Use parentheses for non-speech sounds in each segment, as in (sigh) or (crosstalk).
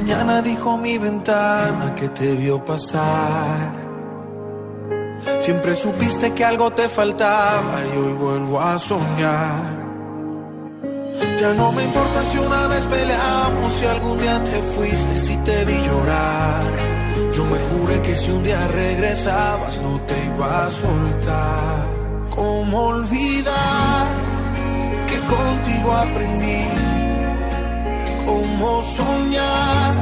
Mañana dijo mi ventana que te vio pasar. Siempre supiste que algo te faltaba y hoy vuelvo a soñar. Ya no me importa si una vez peleamos, si algún día te fuiste, si te vi llorar. Yo me juré que si un día regresabas no te iba a soltar. ¿Cómo olvidar que contigo aprendí? Cómo soñar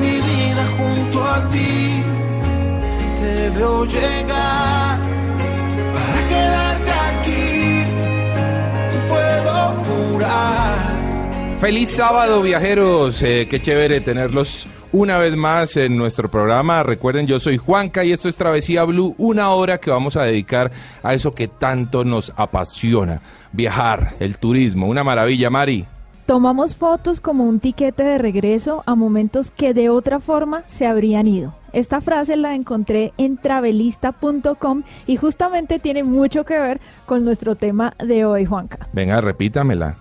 mi vida junto a ti. Te llegar para quedarte aquí. Puedo jurar. Feliz sábado, viajeros. Eh, qué chévere tenerlos una vez más en nuestro programa. Recuerden, yo soy Juanca y esto es Travesía Blue, una hora que vamos a dedicar a eso que tanto nos apasiona, viajar, el turismo. Una maravilla, Mari. Tomamos fotos como un tiquete de regreso a momentos que de otra forma se habrían ido. Esta frase la encontré en travelista.com y justamente tiene mucho que ver con nuestro tema de hoy, Juanca. Venga, repítamela.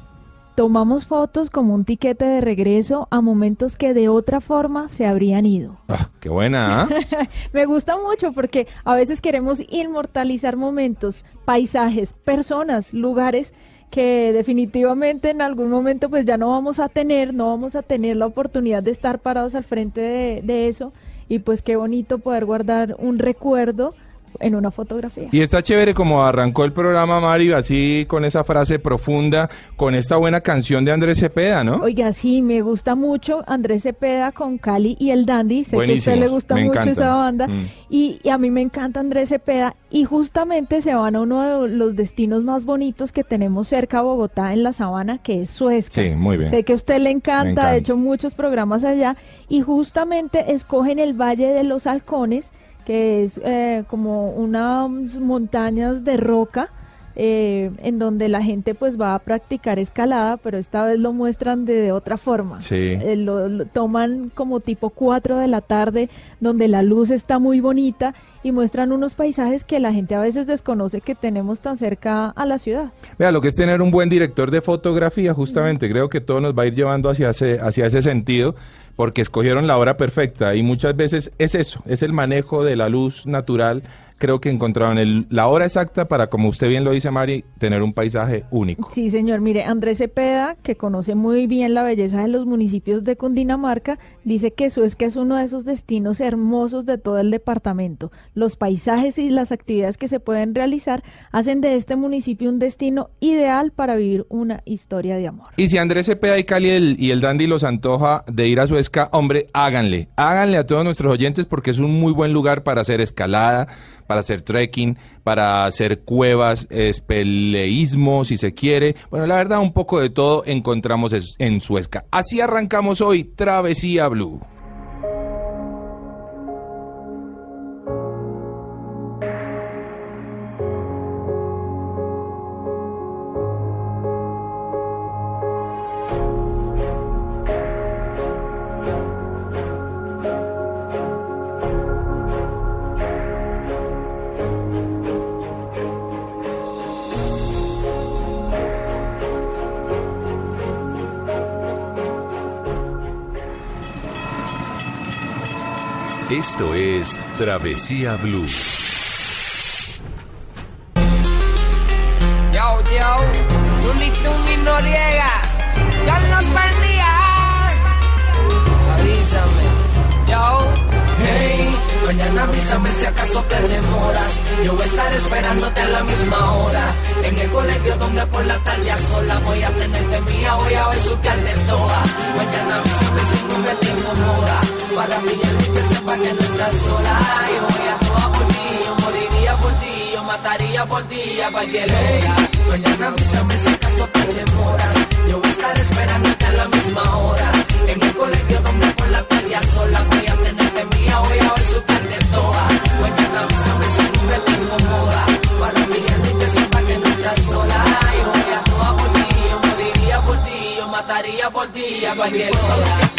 Tomamos fotos como un tiquete de regreso a momentos que de otra forma se habrían ido. Ah, qué buena. ¿ah? (laughs) Me gusta mucho porque a veces queremos inmortalizar momentos, paisajes, personas, lugares que definitivamente en algún momento pues ya no vamos a tener, no vamos a tener la oportunidad de estar parados al frente de, de eso. Y pues qué bonito poder guardar un recuerdo en una fotografía. Y está chévere como arrancó el programa Mario, así con esa frase profunda, con esta buena canción de Andrés Cepeda, ¿no? Oiga, sí, me gusta mucho Andrés Cepeda con Cali y el Dandy, sé que a usted le gusta mucho encantan. esa banda, Mm. y, y a mí me encanta Andrés Cepeda, y justamente se van a uno de los destinos más bonitos que tenemos cerca a Bogotá, en la sabana, que es Suezca. Sí, muy bien. Sé que a usted le encanta, encanta. ha hecho muchos programas allá, y justamente escogen el Valle de los Halcones, que es eh, como unas montañas de roca, eh, en donde la gente pues va a practicar escalada, pero esta vez lo muestran de otra forma. Sí. Eh, lo, lo toman como tipo 4 de la tarde, donde la luz está muy bonita y muestran unos paisajes que la gente a veces desconoce que tenemos tan cerca a la ciudad. Vea, lo que es tener un buen director de fotografía, justamente, creo que todo nos va a ir llevando hacia ese, hacia ese sentido, porque escogieron la hora perfecta y muchas veces es eso, es el manejo de la luz natural. Creo que encontraron el- la hora exacta para, como usted bien lo dice, Mari, tener un paisaje único. Sí, señor. Mire, Andrés Cepeda, que conoce muy bien la belleza de los municipios de Cundinamarca, dice que Suezca es uno de esos destinos hermosos de todo el departamento. Los paisajes y las actividades que se pueden realizar hacen de este municipio un destino ideal para vivir una historia de amor. Y si Andrés Cepeda y Cali el- y el Dandy los antoja de ir a Suezca, hombre, háganle. Háganle a todos nuestros oyentes porque es un muy buen lugar para hacer escalada, para hacer trekking, para hacer cuevas, espeleísmo, si se quiere. Bueno, la verdad, un poco de todo encontramos en Suezca. Así arrancamos hoy, Travesía Blue. Esto es Travesía Blue. Yo, yo, Tuni Tuni Noriega, Carlos Pandía. Avísame mañana avísame si acaso te demoras. Yo voy a estar esperándote a la misma hora. En el colegio donde por la tarde sola voy a tenerte mía, voy a besuquearte toda. Mañana avísame si no me te incomoda. Para mí ya que sepa que no estás sola. Yo voy a toda por ti, yo moriría por ti, yo mataría por ti a cualquier hora. Mañana avísame si acaso te demoras. Yo voy a estar esperándote a la misma hora. En el colegio donde por la tarde a sola voy a tenerte mía, voy a besuquearte toda. Mañana avísame si no me te incomoda. Para mí ya que sepa que no estás sola. Yo voy a toda por ti, yo moriría por ti, yo mataría por ti a cualquier hora.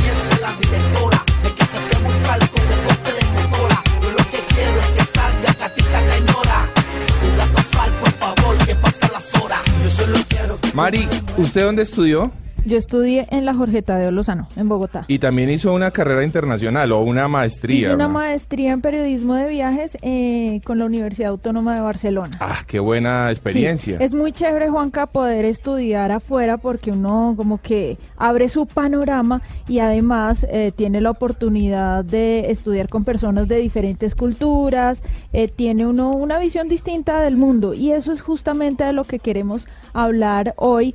Mari, ¿usted dónde estudió? Yo estudié en la Jorge Tadeo Lozano, en Bogotá. Y también hizo una carrera internacional o una maestría. Hice una ¿no? maestría en periodismo de viajes eh, con la Universidad Autónoma de Barcelona. Ah, qué buena experiencia. Sí, es muy chévere, Juanca, poder estudiar afuera porque uno como que abre su panorama y además eh, tiene la oportunidad de estudiar con personas de diferentes culturas, eh, tiene uno una visión distinta del mundo y eso es justamente de lo que queremos hablar hoy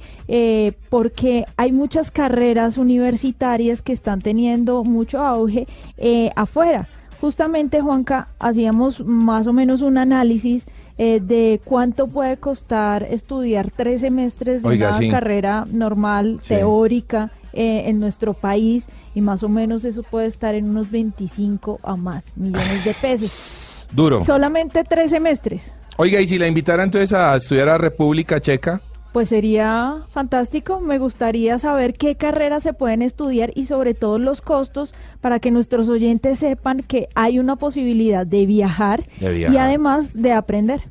porque hay muchas carreras universitarias que están teniendo mucho auge eh, afuera. Justamente, Juanca, hacíamos más o menos un análisis eh, de cuánto puede costar estudiar tres semestres de Oiga, una sí. carrera normal, Sí. teórica, eh, en nuestro país y más o menos eso puede estar en unos 25 a más millones de pesos. (sighs) Duro. Solamente tres semestres. Oiga, y si la invitara entonces a estudiar a República Checa, Pues sería fantástico. Me gustaría saber qué carreras se pueden estudiar y sobre todo los costos para que nuestros oyentes sepan que hay una posibilidad de viajar, De viajar. y además de aprender.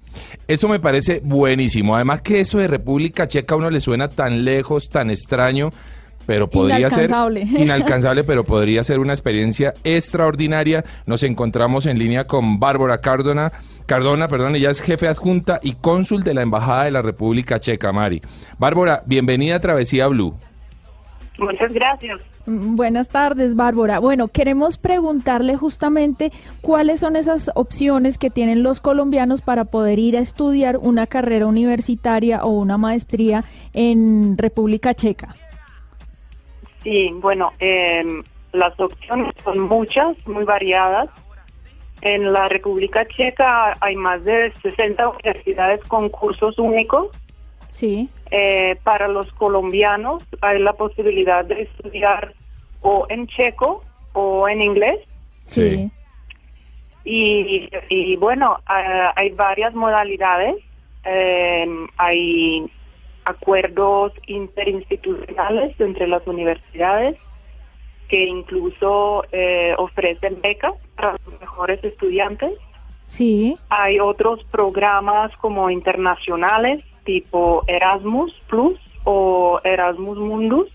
eso me parece buenísimo. Además que eso de República Checa a uno le suena tan lejos, tan extraño, pero podría ser Inalcanzable. (laughs) inalcanzable, pero podría ser una experiencia extraordinaria. Nos encontramos en línea con Bárbara Cardona. Cardona, perdón, ella es jefe adjunta y cónsul de la Embajada de la República Checa, Mari. Bárbara, bienvenida a Travesía Blue. Muchas gracias. Mm, Buenas tardes, Bárbara. Bueno, queremos preguntarle justamente cuáles son esas opciones que tienen los colombianos para poder ir a estudiar una carrera universitaria o una maestría en República Checa. Sí, bueno, eh, las opciones son muchas, muy variadas. En la República Checa hay más de 60 universidades con cursos únicos. Sí. Eh, para los colombianos hay la posibilidad de estudiar o en checo o en inglés. Sí. Y, y bueno, hay varias modalidades. Eh, hay acuerdos interinstitucionales entre las universidades que incluso eh, ofrecen becas para los mejores estudiantes. Sí. Hay otros programas como internacionales tipo Erasmus Plus o Erasmus Mundus.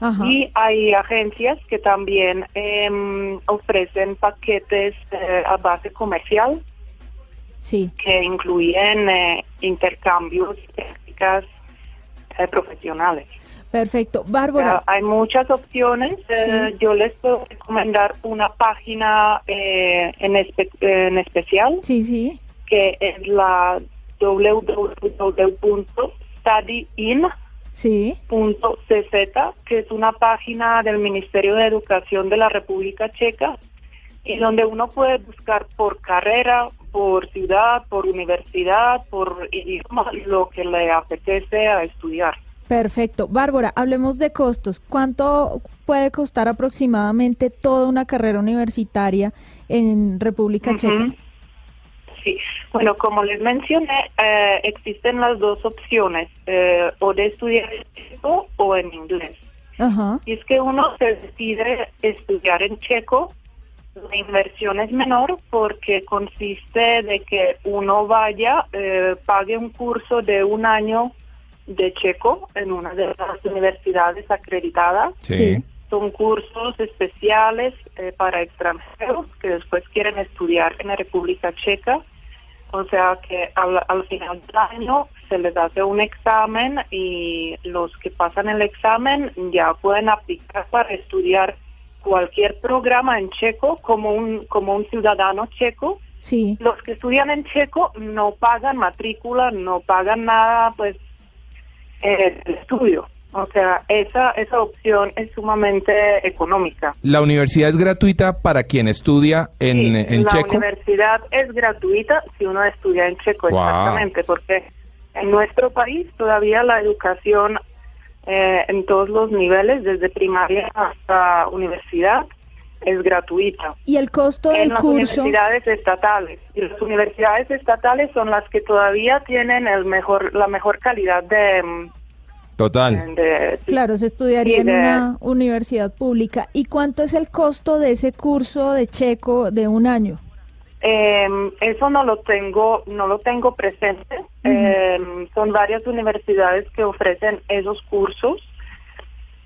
Ajá. Y hay agencias que también em, ofrecen paquetes eh, a base comercial Sí. que incluyen eh, intercambios y prácticas profesionales. Perfecto. Bárbara. hay muchas opciones. eh. Yo les puedo recomendar una página eh, en, espe- en especial Sí, sí. que es la www.studyin.cz, Sí. que es una página del Ministerio de Educación de la República Checa y donde uno puede buscar por carrera, por ciudad, por universidad, por idioma, lo que le apetece a estudiar. Perfecto. Bárbara, hablemos de costos. ¿Cuánto puede costar aproximadamente toda una carrera universitaria en República. Checa? Sí, bueno, como les mencioné, eh, existen las dos opciones, eh, o de estudiar en checo o en inglés. Ajá. Y es que uno se decide estudiar en checo, la inversión es menor porque consiste de que uno vaya, eh, pague un curso de un año de checo en una de las universidades acreditadas. Sí. Son cursos especiales eh, para extranjeros que después quieren estudiar en la República Checa. O sea que al, al final del año se les hace un examen y los que pasan el examen ya pueden aplicar para estudiar cualquier programa en checo como un como un ciudadano checo. Sí. Los que estudian en checo no pagan matrícula, no pagan nada, pues el estudio. O sea, esa esa opción es sumamente económica. La universidad es gratuita para quien estudia en, Sí, en la checo. universidad es gratuita si uno estudia en checo, Wow. exactamente, porque en nuestro país todavía la educación eh, en todos los niveles, desde primaria hasta universidad, es gratuita. Y el costo En del las curso. universidades estatales. Y las universidades estatales son las que todavía tienen el mejor, la mejor calidad de... Total. de- Claro, se estudiaría en una universidad pública. ¿Y cuánto es el costo de ese curso de checo de un año? Eh, eso no lo tengo, no lo tengo presente. Eh, son varias universidades que ofrecen esos cursos.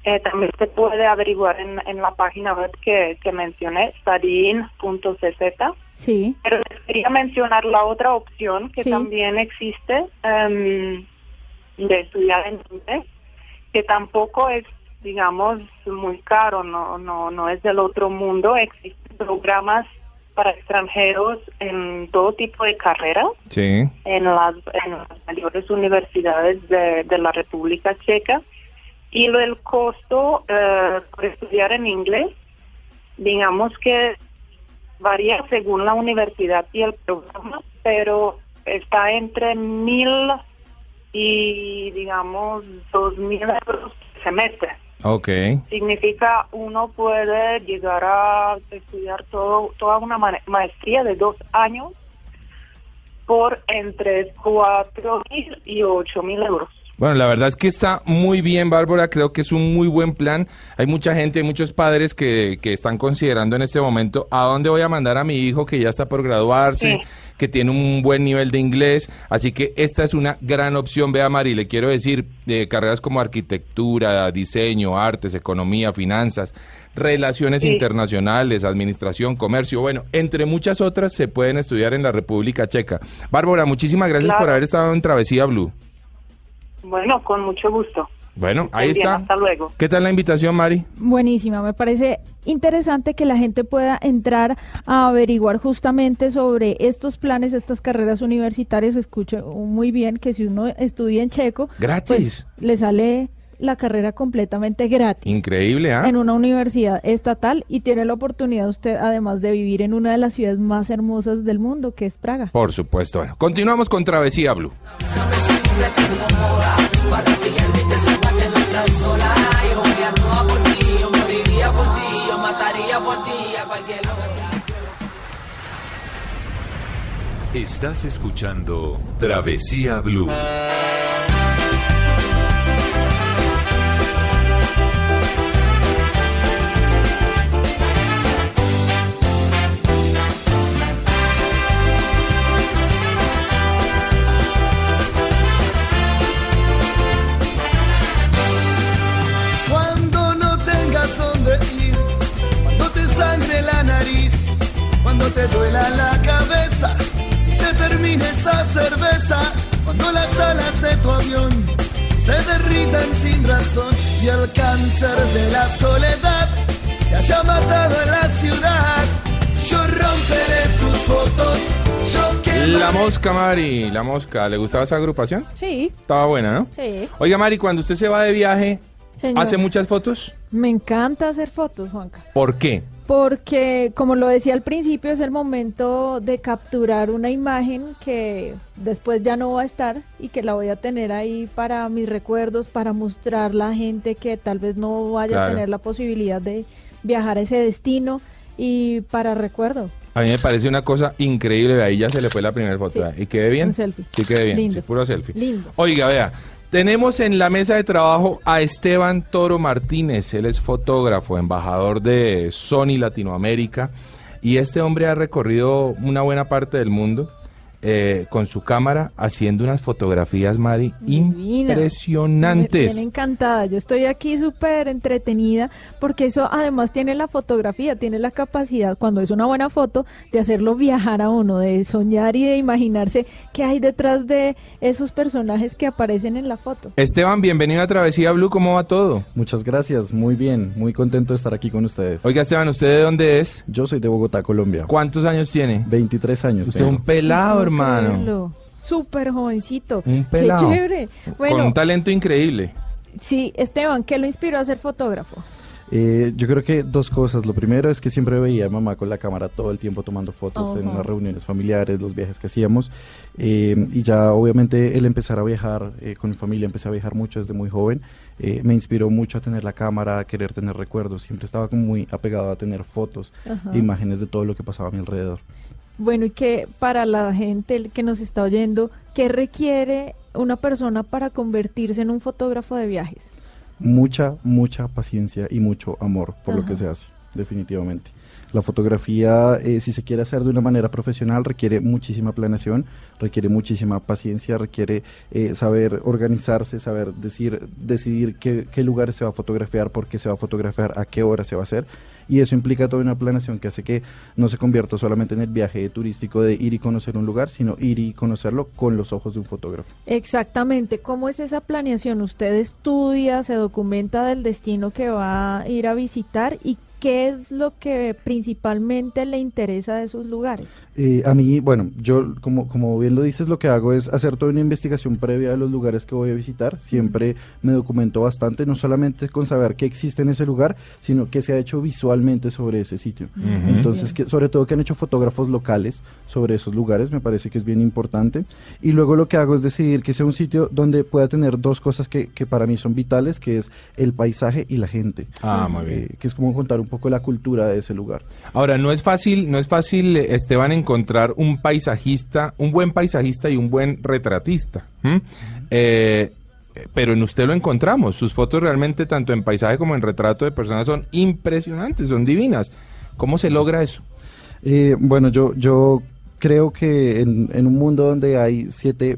Eh, también se puede averiguar en, en la página web que, que mencioné, stadin.cz. Sí. Pero les quería mencionar la otra opción que Sí. también existe em, de estudiar en inglés, que tampoco es, digamos, muy caro, no, no, no es del otro mundo. Existen programas para extranjeros en todo tipo de carreras Sí. en las, en las mayores universidades de, de la República Checa y lo el costo eh, por estudiar en inglés, digamos que varía según la universidad y el programa, pero está entre mil y digamos dos mil euros por semestre. Ok. Significa uno puede llegar a estudiar todo, toda una ma- maestría de dos años por entre cuatro mil y ocho mil euros. Bueno, la verdad es que está muy bien, Bárbara. Creo que es un muy buen plan. Hay mucha gente, hay muchos padres que, que están considerando en este momento a dónde voy a mandar a mi hijo que ya está por graduarse, Sí. que tiene un buen nivel de inglés. Así que esta es una gran opción. Vea, Mari, le quiero decir, eh, carreras como arquitectura, diseño, artes, economía, finanzas, relaciones Sí. internacionales, administración, comercio, bueno, entre muchas otras se pueden estudiar en la República Checa. Bárbara, muchísimas gracias Claro. por haber estado en Travesía Blue. Bueno, con mucho gusto. Bueno, ahí bien, está. hasta luego. ¿Qué tal la invitación, Mari? Buenísima, me parece interesante que la gente pueda entrar a averiguar justamente sobre estos planes, estas carreras universitarias. Escucho muy bien que si uno estudia en checo, Gratis. pues, le sale la carrera completamente gratis. Increíble, ¿ah? en una universidad estatal y tiene la oportunidad usted además de vivir en una de las ciudades más hermosas del mundo, que es Praga. Por supuesto. Bueno, continuamos con Travesía Blue. Estás escuchando Travesía Blue. Cuando te duela la cabeza y se termine esa cerveza, cuando las alas de tu avión se derritan sin razón y el cáncer de la soledad te haya matado en la ciudad, yo romperé tus fotos, yo La Mosca, Mari. La Mosca. ¿Le gustaba esa agrupación? Sí, Estaba buena, ¿no? sí. Oiga, Mari, cuando usted se va de viaje, Señor. ¿hace muchas fotos? Me encanta hacer fotos, Juanca. ¿Por qué? Porque, como lo decía al principio, es el momento de capturar una imagen que después ya no va a estar y que la voy a tener ahí para mis recuerdos, para mostrarla a gente que tal vez no vaya Claro. a tener la posibilidad de viajar a ese destino y para recuerdo. A mí me parece una cosa increíble. Ahí ya se le fue la primera foto. ¿Y quede bien? Un selfie. Sí, quede bien. Lindo. Sí, puro selfie. Lindo. Oiga, vea. Tenemos en la mesa de trabajo a Esteban Toro Martínez. Él es fotógrafo, embajador de Sony Latinoamérica. Y este hombre ha recorrido una buena parte del mundo. Eh, con su cámara haciendo unas fotografías, Mari, Divina. impresionantes. Me tiene encantada. Yo estoy aquí súper entretenida porque eso además tiene la fotografía, tiene la capacidad, cuando es una buena foto, de hacerlo viajar a uno, de soñar y de imaginarse qué hay detrás de esos personajes que aparecen en la foto. Esteban, bienvenido a Travesía Blue, ¿cómo va todo? Muchas gracias, muy bien, muy contento de estar aquí con ustedes. Oiga, Esteban, ¿usted de dónde es? Yo soy de Bogotá, Colombia. ¿Cuántos años tiene? 23 años. Usted es un pelado, No hermano. creerlo. Súper jovencito. Un pelado. Qué chévere. Con un talento increíble. sí, Esteban, ¿qué lo inspiró a ser fotógrafo? Eh, yo creo que dos cosas. Lo primero es que siempre veía a mamá con la cámara todo el tiempo tomando fotos en Ajá. las reuniones familiares, los viajes que hacíamos. Eh, y ya obviamente el empezar a viajar eh, con mi familia, empecé a viajar mucho desde muy joven, eh, me inspiró mucho a tener la cámara, a querer tener recuerdos. Siempre estaba como muy apegado a tener fotos, e imágenes de todo lo que pasaba a mi alrededor. Bueno, y que para la gente que nos está oyendo, ¿qué requiere una persona para convertirse en un fotógrafo de viajes? mucha, mucha paciencia y mucho amor por lo que se hace, definitivamente. La fotografía, eh, si se quiere hacer de una manera profesional, requiere muchísima planeación, requiere muchísima paciencia, requiere eh, saber organizarse, saber decir, decidir qué, qué lugares se va a fotografiar, por qué se va a fotografiar, a qué hora se va a hacer. Y eso implica toda una planeación que hace que no se convierta solamente en el viaje turístico de ir y conocer un lugar, sino ir y conocerlo con los ojos de un fotógrafo. Exactamente, ¿cómo es esa planeación? Usted estudia, se documenta del destino que va a ir a visitar y qué es lo que principalmente le interesa de esos lugares. Eh, a mí, bueno, yo como, como bien lo dices, lo que hago es hacer toda una investigación previa de los lugares que voy a visitar. Siempre me documento bastante, no solamente con saber qué existe en ese lugar, sino qué se ha hecho visualmente sobre ese sitio. Ujú. Entonces, que, sobre todo que han hecho fotógrafos locales sobre esos lugares, me parece que es bien importante. Y luego lo que hago es decidir que sea un sitio donde pueda tener dos cosas que, que para mí son vitales, que es el paisaje y la gente. Ah, muy bien. Eh, que es como contar un poco la cultura de ese lugar. Ahora, no es fácil, no es fácil, eh, Esteban, encontrar un paisajista, un buen paisajista y un buen retratista. ¿m? Eh, pero en usted lo encontramos. Sus fotos realmente, tanto en paisaje como en retrato de personas, son impresionantes, son divinas. ¿Cómo se logra eso? Eh, bueno, yo, yo creo que en, en un mundo donde hay 7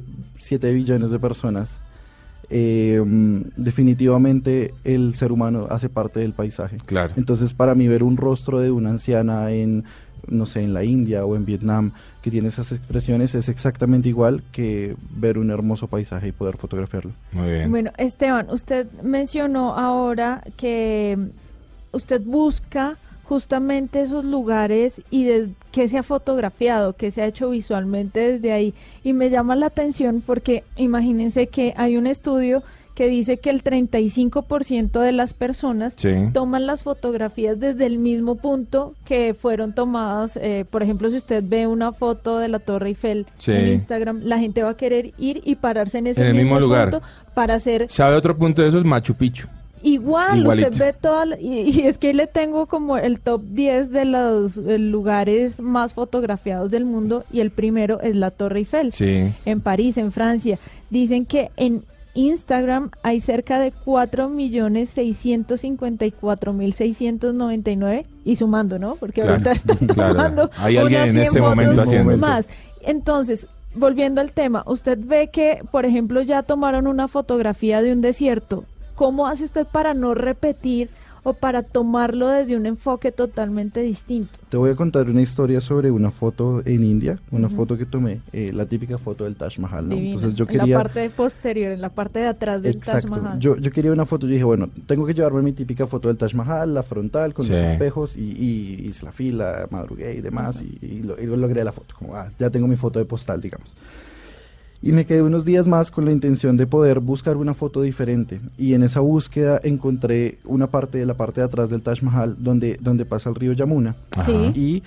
billones de personas, eh, mm, definitivamente el ser humano hace parte del paisaje. Claro. Entonces, para mí ver un rostro de una anciana en, no sé, en la India o en Vietnam que tiene esas expresiones es exactamente igual que ver un hermoso paisaje y poder fotografiarlo. Muy bien. Bueno, Esteban, usted mencionó ahora que usted busca justamente esos lugares y de qué se ha fotografiado, qué se ha hecho visualmente desde ahí. Y me llama la atención porque imagínense que hay un estudio que dice que el 35% de las personas Sí. toman las fotografías desde el mismo punto que fueron tomadas. eh, por ejemplo, si usted ve una foto de la Torre Eiffel Sí. en Instagram, la gente va a querer ir y pararse en ese En el mismo lugar. punto para hacer ¿Sabe otro punto de esos? Machu Picchu. Igual, Igualito. usted ve toda, la- y, y es que le tengo como el top 10 de los eh, lugares más fotografiados del mundo y el primero es la Torre Eiffel Sí. en París, en Francia. Dicen que en Instagram hay cerca de 4.654.699 y sumando, ¿no? Porque Claro, ahorita está (laughs) claro. tomando Hay alguien unas en 100 este momento haciéndolo. más. Entonces, volviendo al tema, usted ve que, por ejemplo, ya tomaron una fotografía de un desierto. ¿Cómo hace usted para no repetir o para tomarlo desde un enfoque totalmente distinto? Te voy a contar una historia sobre una foto en India, una Ujú. foto que tomé, eh, la típica foto del Taj Mahal. ¿no? Entonces yo En quería... la parte posterior, en la parte de atrás del Taj Exacto. Mahal. Yo, yo quería una foto, yo dije, bueno, tengo que llevarme mi típica foto del Taj Mahal, la frontal, con Sí. los espejos, y, y hice la fila, madrugué y demás, y, y lo- y logré la foto. Como, ah, ya tengo mi foto de postal, digamos. Y me quedé unos días más con la intención de poder buscar una foto diferente. Y en esa búsqueda encontré una parte de la parte de atrás del Taj Mahal donde, donde pasa el río Yamuna. Sí. Y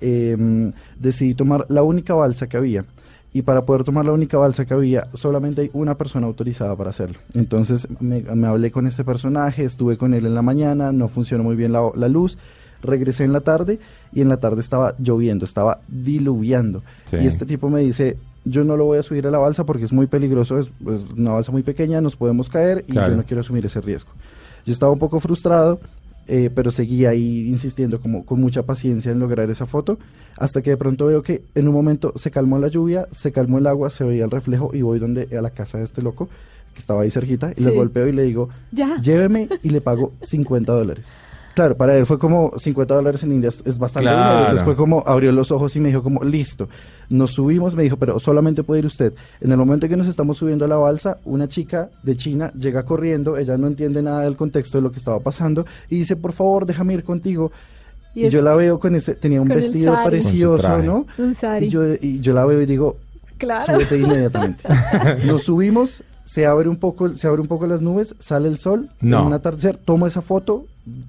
em, decidí tomar la única balsa que había. Y para poder tomar la única balsa que había, solamente hay una persona autorizada para hacerlo. Entonces me, me hablé con este personaje, estuve con él en la mañana, no funcionó muy bien la, la luz. Regresé en la tarde y en la tarde estaba lloviendo, estaba diluviando. Sí. Y este tipo me dice, yo no lo voy a subir a la balsa porque es muy peligroso, es, es una balsa muy pequeña, nos podemos caer y Claro. yo no quiero asumir ese riesgo. Yo estaba un poco frustrado, eh, pero seguía ahí insistiendo como con mucha paciencia en lograr esa foto, hasta que de pronto veo que en un momento se calmó la lluvia, se calmó el agua, se veía el reflejo y voy donde a la casa de este loco que estaba ahí cerquita y le golpeo y le digo, Ya. lléveme y le pago 50 dólares. Claro, para él fue como 50 dólares en India es, bastante Claro. dinero. Entonces fue como abrió los ojos y me dijo como, listo. Nos subimos, me dijo, pero solamente puede ir usted. En el momento en que nos estamos subiendo a la balsa, una chica de China llega corriendo, ella no entiende nada del contexto de lo que estaba pasando y dice, por favor, déjame ir contigo. Y yo la veo con ese, tenía un vestido precioso, ¿no? Un sari. Y yo, y yo la veo y digo, Claro. súbete inmediatamente. (laughs) Nos subimos, se abre un poco, se abre un poco las nubes, sale el sol, No. en un atardecer, tomo esa foto,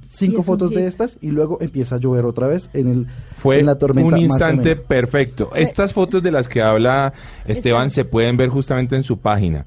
cinco es fotos de estas y luego empieza a llover otra vez en el Fue en la tormenta un instante perfecto. Estas fotos de las que habla Esteban se pueden ver justamente en su página,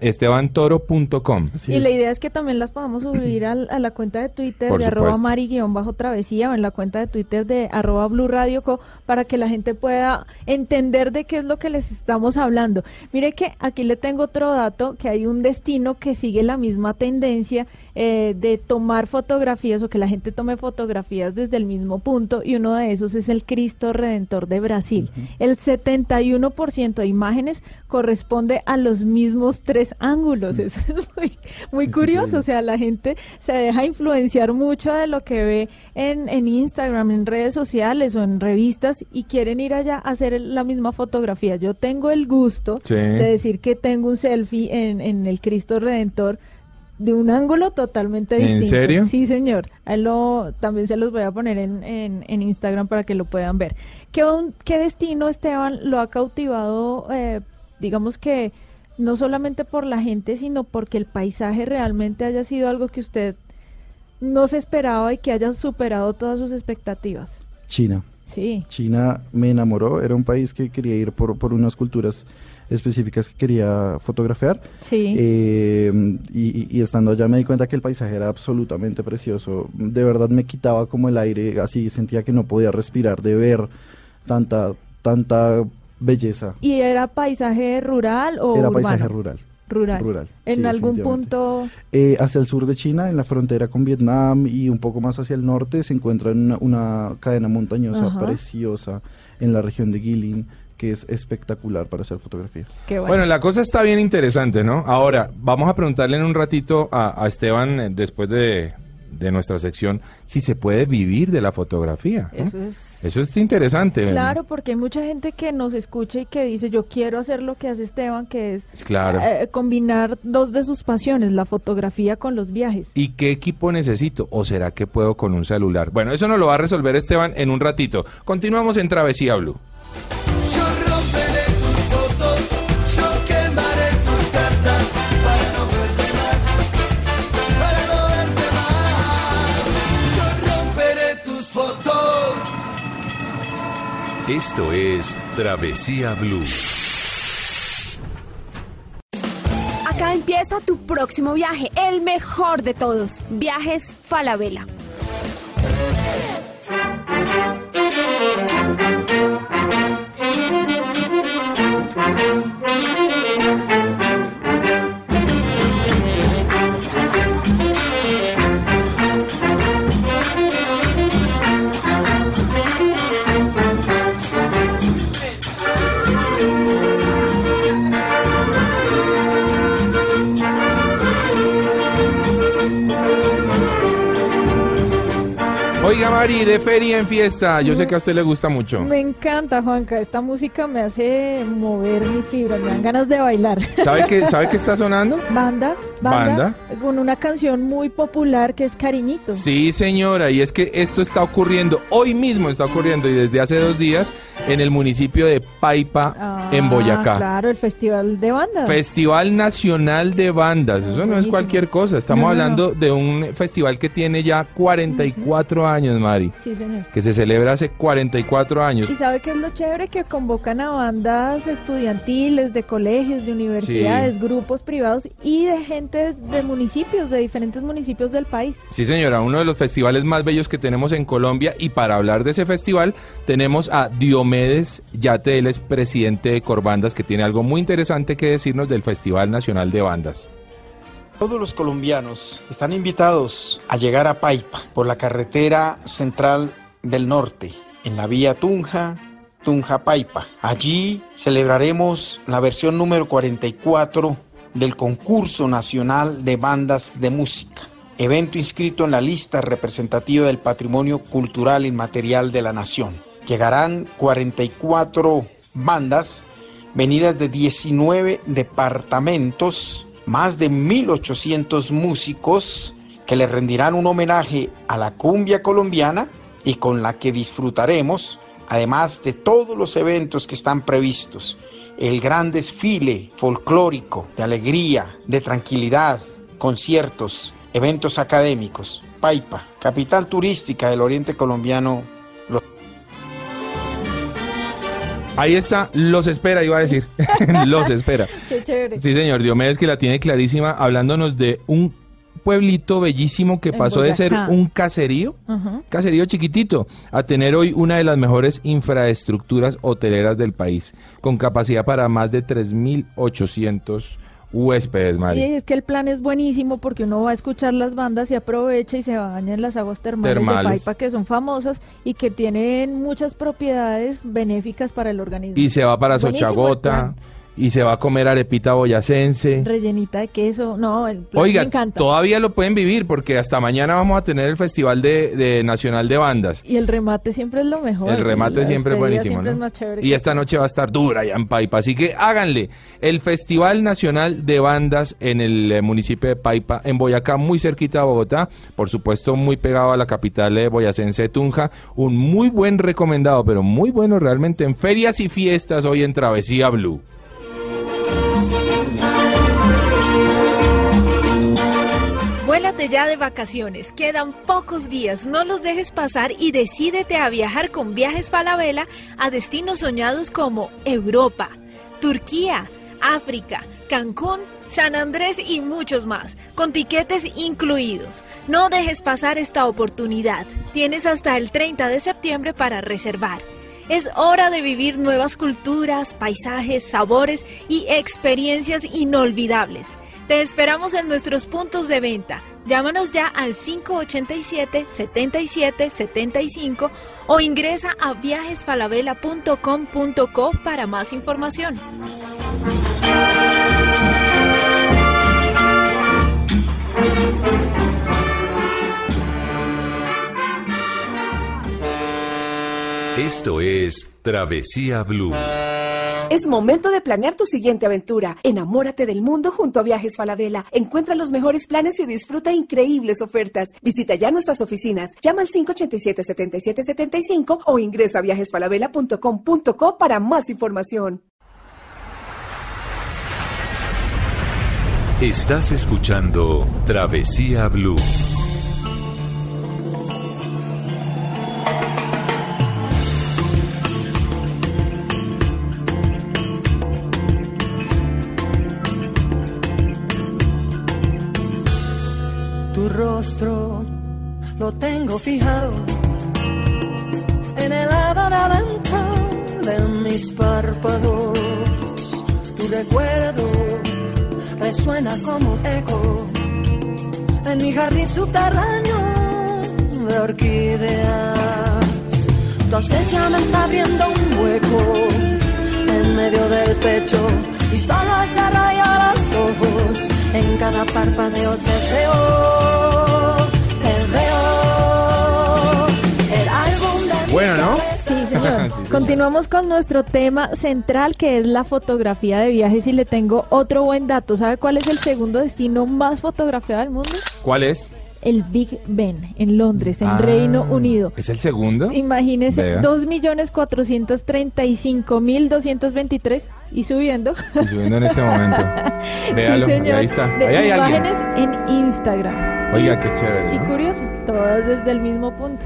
estevantoro.com. Así y es. la idea es que también las podamos subir al- a la cuenta de Twitter Por de arroba mari-travesía o en la cuenta de Twitter de arroba Blue Radio Co para que la gente pueda entender de qué es lo que les estamos hablando. Mire que aquí le tengo otro dato, que hay un destino que sigue la misma tendencia eh, de tomar fotografías o que la gente tome fotografías desde el mismo punto y uno de esos es el Cristo Redentor de Brasil. El 71% de imágenes corresponde a los mismos tres ángulos. Eso es muy, muy curioso. O sea, la gente se deja influenciar mucho de lo que ve en, en Instagram, en redes sociales o en revistas y quieren ir allá a hacer la misma fotografía. Yo tengo el gusto Sí. de decir que tengo un selfie en, en el Cristo Redentor de un ángulo totalmente ¿En distinto. serio? Sí, señor. Ahí lo, también se los voy a poner en, en, en Instagram para que lo puedan ver. ¿Qué, un- qué destino, Esteban, lo ha cautivado, eh, digamos que no solamente por la gente, sino porque el paisaje realmente haya sido algo que usted no se esperaba y que haya superado todas sus expectativas? China. Sí. China me enamoró, era un país que quería ir por, por unas culturas específicas que quería fotografiar. Sí. Eh, y, estando allá me di cuenta que el paisaje era absolutamente precioso. De verdad me quitaba como el aire, así sentía que no podía respirar de ver tanta, tanta belleza. ¿Y era paisaje rural o Era urbano? paisaje rural. Rural. Rural, En sí, algún punto... Eh, hacia el sur de China, en la frontera con Vietnam y un poco más hacia el norte, se encuentra una, una cadena montañosa Ajá. preciosa en la región de Guilin, que es espectacular para hacer fotografía. Qué bueno. Bueno, la cosa está bien interesante, ¿no? Ahora, vamos a preguntarle en un ratito a, a Esteban, eh, después de, de nuestra sección, si se puede vivir de la fotografía. Eso es... Eso es interesante. Claro, porque hay mucha gente que nos escucha y que dice, yo quiero hacer lo que hace Esteban, que es Claro. eh, combinar dos de sus pasiones, la fotografía con los viajes. ¿Y qué equipo necesito? ¿O será que puedo con un celular? Bueno, eso nos lo va a resolver Esteban en un ratito. Continuamos en Travesía Blue. Esto es Travesía Blue. Acá empieza tu próximo viaje, el mejor de todos. Viajes Falabella. Feria en fiesta. Yo sé que a usted le gusta mucho. Me encanta, Juanca. Esta música me hace mover mis fibras, me dan ganas de bailar. ¿Sabe qué, (laughs) ¿Sabe qué está sonando? Banda, banda, Banda. con una canción muy popular que es Cariñito. Sí, señora, y es que esto está ocurriendo, hoy mismo está ocurriendo y desde hace dos días en el municipio de Paipa, Ah, en Boyacá. Claro, el festival de bandas. Festival Nacional de Bandas, eso no es cualquier cosa, estamos No, no, hablando de un festival que tiene ya 44 años, Mari, Sí, señor. que se celebra hace 44 años. ¿Y sabe qué es lo chévere? Que convocan a bandas estudiantiles, de colegios, de universidades, grupos privados y de gente de municipios, de diferentes municipios del país. Sí, señora, uno de los festivales más bellos que tenemos en Colombia y para hablar de ese festival tenemos a Diomedes Yate, él es presidente de Corbandas que tiene algo muy interesante que decirnos del Festival Nacional de Bandas. Todos los colombianos están invitados a llegar a Paipa por la carretera central del norte, en la vía Tunja, Tunja Paipa. Allí celebraremos la versión número 44 del concurso nacional de bandas de música, evento inscrito en la lista representativa del patrimonio cultural inmaterial de la nación. Llegarán 44 bandas venidas de 19 departamentos, más de 1.800 músicos que le rendirán un homenaje a la cumbia colombiana y con la que disfrutaremos, además de todos los eventos que están previstos, el gran desfile folclórico de alegría, de tranquilidad, conciertos, eventos académicos. Paipa, capital turística del oriente colombiano. Ahí está, los espera, iba a decir. (laughs) los espera. Qué chévere. Sí, señor Diomedes, que la tiene clarísima, hablándonos de un pueblito bellísimo que pasó de ser un caserío, caserío chiquitito, a tener hoy una de las mejores infraestructuras hoteleras del país, con capacidad para más de 3.800 huéspedes, Y Mari. es que el plan es buenísimo porque uno va a escuchar las bandas y aprovecha y se baña en las aguas termales, Termales. de Paipa que son famosas y que tienen muchas propiedades benéficas para el organismo. Y se va para Sochagota. Y se va a comer arepita boyacense. Rellenita de queso, no, el plan Oiga, me encanta. todavía lo pueden vivir porque hasta mañana vamos a tener el Festival de, de Nacional de Bandas. Y el remate siempre es lo mejor. El remate siempre es buenísimo, siempre ¿no? es más chévere Y esta noche va a estar dura ya en Paipa, así que háganle el Festival Nacional de Bandas en el eh, municipio de Paipa, en Boyacá, muy cerquita de Bogotá, por supuesto muy pegado a la capital eh, boyacense de Tunja, un muy buen recomendado, pero muy bueno realmente en ferias y fiestas hoy en Travesía Blue. Vuélate ya de vacaciones, quedan pocos días, no los dejes pasar y decídete a viajar con Viajes Falabella a destinos soñados como Europa, Turquía, África, Cancún, San Andrés y muchos más, con tiquetes incluidos. No dejes pasar esta oportunidad, tienes hasta el 30 de septiembre para reservar. Es hora de vivir nuevas culturas, paisajes, sabores y experiencias inolvidables. Te esperamos en nuestros puntos de venta. Llámanos ya al 587-7775 o ingresa a viajesfalabella.com.co para más información. Esto es Travesía Blue. Es momento de planear tu siguiente aventura. Enamórate del mundo junto a Viajes Falabella. Encuentra los mejores planes y disfruta increíbles ofertas. Visita ya nuestras oficinas. Llama al 587-7775 o ingresa a viajesfalabella.com.co para más información. Estás escuchando Travesía Blue. Resuena como eco en mi jardín subterráneo de orquídeas. Tu ausencia me está abriendo un hueco en medio del pecho y solo al cerrar los ojos en cada parpadeo te veo, (laughs) Sí, señor. Continuamos con nuestro tema central que es la fotografía de viajes y le tengo otro buen dato. ¿Sabe cuál es el segundo destino más fotografiado del mundo? ¿Cuál es? El Big Ben en Londres, en Ah, Reino Unido. ¿Es el segundo? Imagínese, Vea. 2.435.223 y subiendo. Y subiendo en este momento. (laughs) Véalo, sí, señor. ahí está. De Ahí hay alguien. imágenes en Instagram. Oiga, qué chévere. Y ¿no? curioso, todas desde el mismo punto.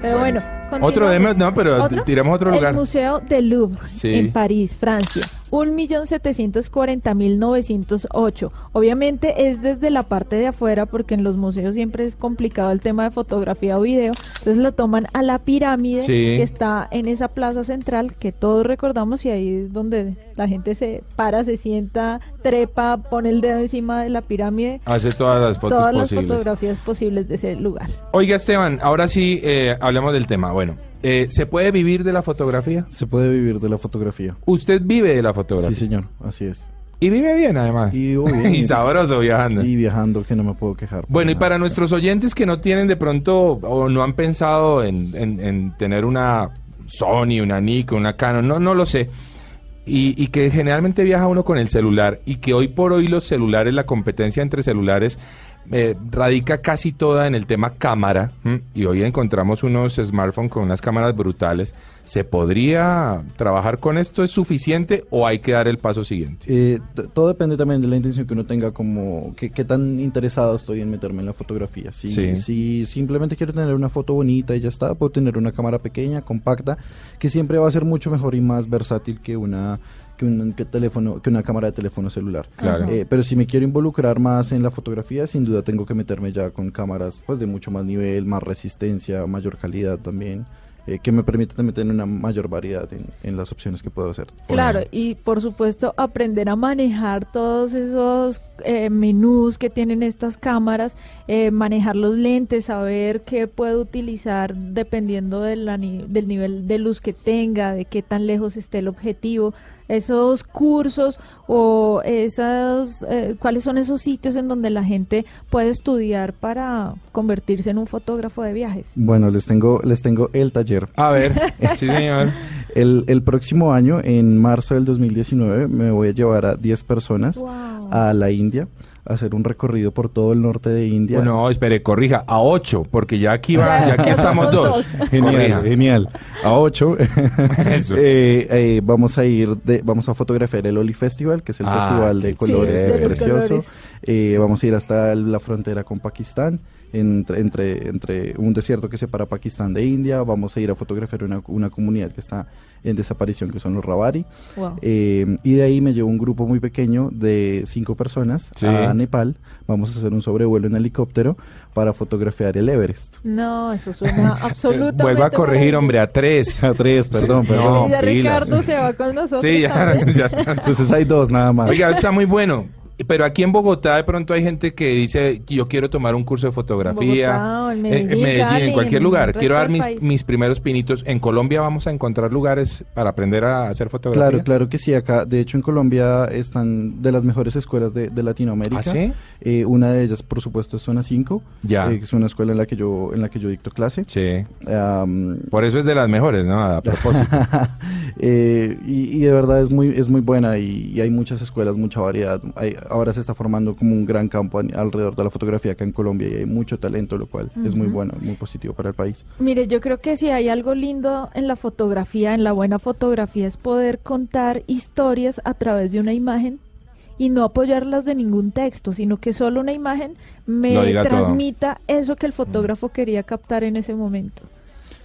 Pero bueno, Otro demo, no, pero tiremos otro lugar. El Museo del Louvre Sí. en París, Francia. 1.740.908. Obviamente es desde la parte de afuera porque en los museos siempre es complicado el tema de fotografía o video. Entonces lo toman a la pirámide Sí. que está en esa plaza central que todos recordamos y ahí es donde La gente se para, se sienta, trepa, pone el dedo encima de la pirámide. Hace todas las fotos Todas posibles. las fotografías posibles de ese lugar. Oiga, Esteban, ahora sí eh, hablemos del tema. Bueno, eh, ¿se puede vivir de la fotografía? Se puede vivir de la fotografía. ¿Usted vive de la fotografía? Sí, señor, así es. Y vive bien, además. Y, (laughs) vivo bien. Y sabroso viajando. Y viajando, que no me puedo quejar. Bueno, y para nuestros oyentes que no tienen de pronto o no han pensado en, en- en tener una Sony, una Nikon, una Canon, no, no lo sé. Y, y que generalmente viaja uno con el celular y que hoy por hoy los celulares, la competencia entre celulares eh, radica casi toda en el tema cámara ¿m? y hoy encontramos unos smartphones con unas cámaras brutales. ¿Se podría trabajar con esto? ¿Es suficiente o hay que dar el paso siguiente? Eh, todo depende también de la intención que uno tenga, como que- qué tan interesado estoy en meterme en la fotografía. Si, Sí. si simplemente quiero tener una foto bonita y ya está, puedo tener una cámara pequeña, compacta, que siempre va a ser mucho mejor y más versátil que una que un que teléfono que una cámara de teléfono celular. Claro. Eh, pero si me quiero involucrar más en la fotografía, sin duda tengo que meterme ya con cámaras pues de mucho más nivel, más resistencia, mayor calidad también. Eh, que me permite también tener una mayor variedad en, en las opciones que puedo hacer. Claro, y por supuesto aprender a manejar todos esos eh, menús que tienen estas cámaras, eh, manejar los lentes, saber qué puedo utilizar dependiendo de la ni- del nivel de luz que tenga, de qué tan lejos esté el objetivo, esos cursos o esos, eh, cuáles son esos sitios en donde la gente puede estudiar para convertirse en un fotógrafo de viajes. Bueno, les tengo, les tengo el taller. A ver, (laughs) sí señor. El, el próximo año, en marzo del 2019, me voy a llevar a 10 personas Wow. a la India, a hacer un recorrido por todo el norte de India. No, espere, corrija, a 8, porque ya aquí va, ya aquí (laughs) estamos dos. Genial, Corrija. genial. A 8 (laughs) Eso. vamos a ir, de, vamos a fotografiar el Oli Festival, que es el Ah, festival de colores. De los precioso. colores. Eh, vamos a ir hasta la frontera con Pakistán, entre, entre, entre un desierto que separa Pakistán de India. Vamos a ir a fotografiar una, una comunidad que está en desaparición, que son los Rabari. Wow. Eh, y de ahí me llevo un grupo muy pequeño de cinco personas Sí. a Nepal. Vamos a hacer un sobrevuelo en helicóptero para fotografiar el Everest. No, eso suena (laughs) absolutamente. Vuelva a corregir, hombre, a 3. A tres, perdón, Sí, perdón. no, Y ya. Ricardo se va con nosotros. Sí, ya, (laughs) ya. Entonces hay dos nada más. Oiga, está muy bueno. Pero aquí en Bogotá de pronto hay gente que dice, yo quiero tomar un curso de fotografía. Bogotá, o en Medellín, en Medellín, Cali, en cualquier en lugar. Quiero dar mis, mis primeros pinitos. En Colombia vamos a encontrar lugares para aprender a hacer fotografía. Claro, claro que sí. Acá, de hecho, en Colombia están de las mejores escuelas de, de Latinoamérica. ¿Ah, sí? Eh, una de ellas, por supuesto, es Zona 5. Ya. eh, que es una escuela en la que yo, en la que yo dicto clase. Sí. Por eso es de las mejores, ¿no? A propósito. (laughs) Eh, y, y de verdad es muy es muy buena y, y hay muchas escuelas, mucha variedad. Hay- ahora se está formando como un gran campo alrededor de la fotografía acá en Colombia y hay mucho talento, lo cual es muy bueno, muy positivo para el país. Mire, yo creo que si hay algo lindo en la fotografía, en la buena fotografía, es poder contar historias a través de una imagen y no apoyarlas de ningún texto, sino que solo una imagen me todo. transmita eso que el fotógrafo quería captar en ese momento.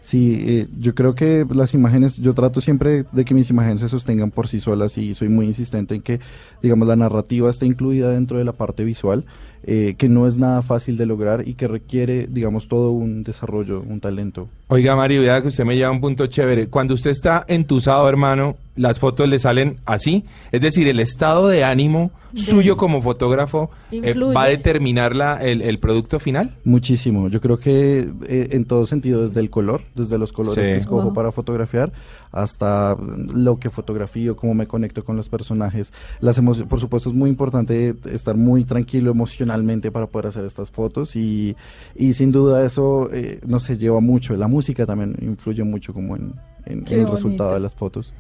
Sí, eh, yo creo que las imágenes, yo trato siempre de que mis imágenes se sostengan por sí solas y soy muy insistente en que, digamos, la narrativa esté incluida dentro de la parte visual, eh, que no es nada fácil de lograr y que requiere, digamos, todo un desarrollo, un talento. Oiga, Mario, vea que usted me lleva a un punto chévere. Cuando usted está entusado, hermano, las fotos le salen así. Es decir, el estado de ánimo De- suyo como fotógrafo eh, va a determinar la, el, el producto final. Muchísimo. Yo creo que eh, en todo sentido, desde el color, desde los colores Sí. que escojo Wow. para fotografiar, hasta lo que fotografío, cómo me conecto con los personajes. Las por supuesto, es muy importante estar muy tranquilo emocionalmente para poder hacer estas fotos y, y sin duda eso, eh, no se lleva mucho. La música también influye mucho como en, en- el bonito. resultado de las fotos.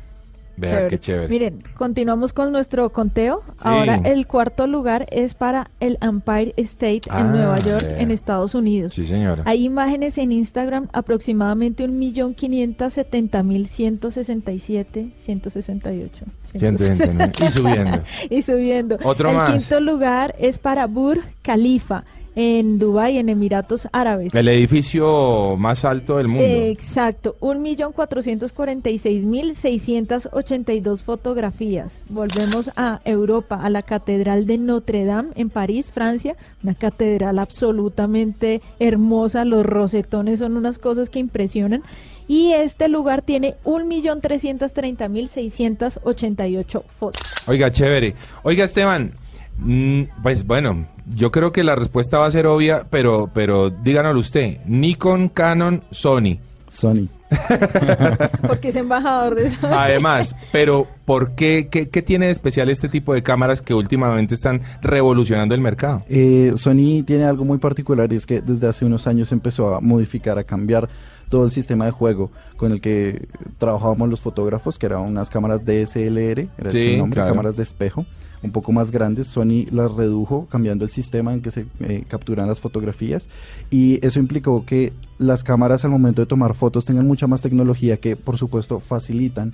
Vea qué chévere. Miren, continuamos con nuestro conteo. Ahora el cuarto lugar es para el Empire State Ah, en Nueva York, vea. en Estados Unidos. Sí, señora. Hay imágenes en Instagram, aproximadamente 1.570.167, 168. 169. Y (laughs) subiendo. y subiendo. Otro el más. quinto lugar es para Burj Khalifa en Dubái, en Emiratos Árabes. El edificio más alto del mundo. Exacto, 1.446.682 fotografías. Volvemos a Europa, a la Catedral de Notre Dame en París, Francia, una catedral absolutamente hermosa, los rosetones son unas cosas que impresionan. y este lugar tiene 1.330.688 fotos. Oiga, chévere. Oiga, Esteban, mm, pues bueno, yo creo que la respuesta va a ser obvia, pero, pero díganoslo usted. Nikon, Canon, Sony. Sony. (laughs) (laughs) Porque es embajador de Sony. Además, pero ¿por qué, qué, qué tiene de especial este tipo de cámaras que últimamente están revolucionando el mercado? Eh, Sony tiene algo muy particular y es que desde hace unos años empezó a modificar, a cambiar todo el sistema de juego con el que trabajábamos los fotógrafos, que eran unas cámaras DSLR, era Sí, su nombre, claro. cámaras de espejo, un poco más grandes. Sony las redujo cambiando el sistema en que se eh, capturan las fotografías y eso implicó que las cámaras al momento de tomar fotos tengan mucha más tecnología que por supuesto facilitan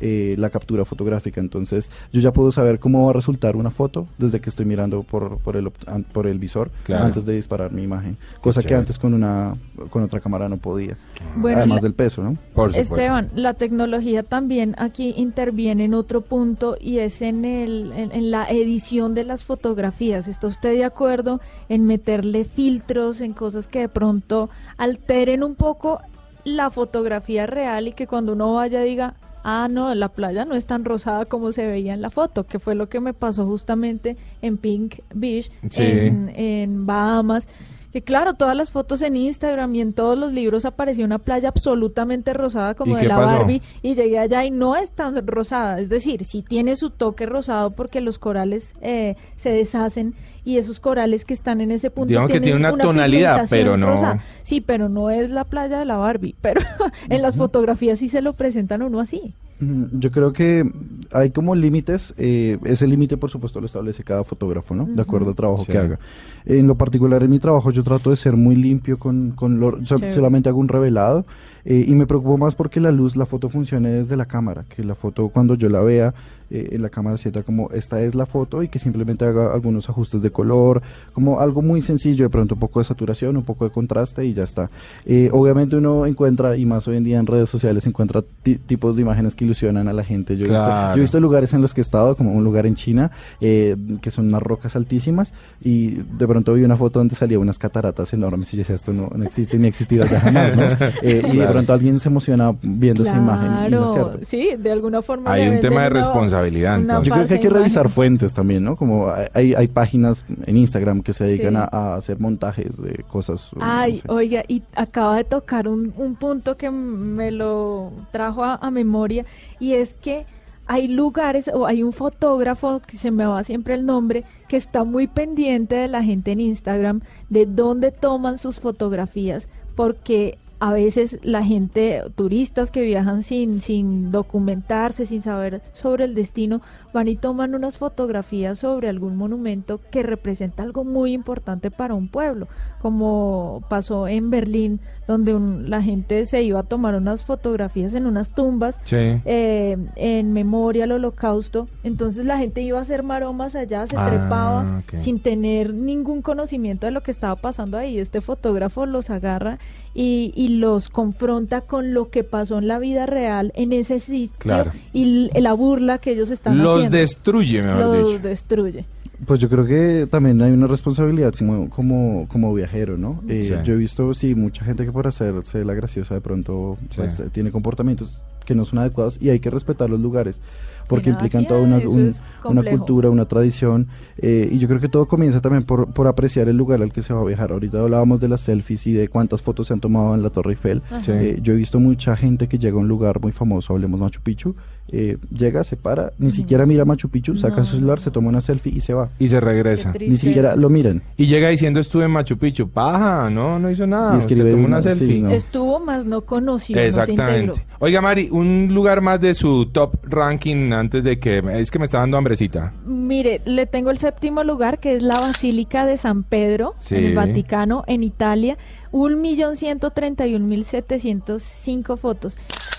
eh, la captura fotográfica. Entonces, yo ya puedo saber cómo va a resultar una foto desde que estoy mirando por, por, el, por el visor Claro. antes de disparar mi imagen. Cosa que chévere. antes con una con otra cámara no podía. Bueno, Además la- del peso, ¿no? Esteban, la tecnología también aquí interviene en otro punto y es en, el, en, en la edición de las fotografías. ¿Está usted de acuerdo en meterle filtros, en cosas que de pronto alteren un poco la fotografía real y que cuando uno vaya diga, ah, no, la playa no es tan rosada como se veía en la foto, que fue lo que me pasó justamente en Pink Beach, Sí. en, en Bahamas. Que claro, todas las fotos en Instagram y en todos los libros apareció una playa absolutamente rosada como ¿Y de la pasó? Barbie y llegué allá y no es tan rosada, es decir, sí tiene su toque rosado porque los corales eh, se deshacen y esos corales que están en ese punto Digamos que tienen tiene una tonalidad, pero no- rosada. Sí, pero no es la playa de la Barbie, (laughs) pero en las fotografías sí se lo presentan a uno así. Mm, Yo creo que hay como límites, eh, ese límite por supuesto lo establece cada fotógrafo, ¿no? De acuerdo al trabajo Sí. que haga. En lo particular en mi trabajo yo trato de ser muy limpio con, con lo, solamente hago un revelado eh, y me preocupo más porque la luz, la foto funcione desde la cámara, que la foto cuando yo la vea eh, en la cámara sienta como esta es la foto y que simplemente haga algunos ajustes de color, como algo muy sencillo, de pronto un poco de saturación, un poco de contraste y ya está. Eh, obviamente uno encuentra, y más hoy en día en redes sociales, encuentra ti- tipos de imágenes que ilusionan a la gente. Yo, he, visto, Claro. yo he visto lugares en los que he estado, como un lugar en China, eh, que son unas rocas altísimas, y de pronto vi una foto donde salían unas cataratas enormes, y yo decía, esto no, no existe ni ha existido allá jamás, ¿no? (laughs) Eh, Y de Claro. pronto alguien se emociona viendo esa imagen, y no es Claro, cierto. sí, de alguna forma. Hay un tema de una- responsabilidad, entonces. Yo creo que hay que revisar imagen. fuentes también, ¿no? Como hay, hay páginas en Instagram que se dedican Sí. a, a hacer montajes de cosas. no Ay, sé. oiga, y acaba de tocar un, un punto que me lo trajo a, a memoria y es que hay lugares o hay un fotógrafo que se me va siempre el nombre que está muy pendiente de la gente en Instagram de dónde toman sus fotografías porque a veces la gente, turistas que viajan sin, sin documentarse, sin saber sobre el destino, van y toman unas fotografías sobre algún monumento que representa algo muy importante para un pueblo, como pasó en Berlín, donde un- la gente se iba a tomar unas fotografías en unas tumbas Sí. eh, en memoria al holocausto. Entonces la gente iba a hacer maromas allá, se Ah, trepaba sin tener ningún conocimiento de lo que estaba pasando ahí. Este fotógrafo los agarra y, y los confronta con lo que pasó en la vida real en ese sitio Claro. y la burla que ellos están Los haciendo. destruye, mejor Los dicho. destruye. Pues yo creo que también hay una responsabilidad como, como, como viajero, ¿no? Eh, Sí. Yo he visto, sí, mucha gente que por hacerse la graciosa de pronto Sí. pues, eh, tiene comportamientos que no son adecuados y hay que respetar los lugares porque implican toda una, un- una cultura, una tradición eh, y yo creo que todo comienza también por, por apreciar el lugar al que se va a viajar. Ahorita hablábamos de las selfies y de cuántas fotos se han tomado en la Torre Eiffel. Sí. Eh, yo he visto mucha gente que llega a un lugar muy famoso, hablemos Machu Picchu, eh, llega, se para, ni siquiera mira Machu Picchu, saca su celular, se toma una selfie y se va. Y se regresa. Ni siquiera lo miran. Y llega diciendo estuve en Machu Picchu. Paja, no, no hizo nada. Y escribe se tomó una una- sí, selfie. no. Estuvo más no conoció, no se integró. Exactamente. Oiga, Mari, un lugar más de su top ranking antes de que... Es que me está dando hambrecita. Mire, le tengo el séptimo lugar, que es la Basílica de San Pedro, Sí. en el Vaticano, en Italia. Un millón ciento treinta y un mil setecientos cinco fotos.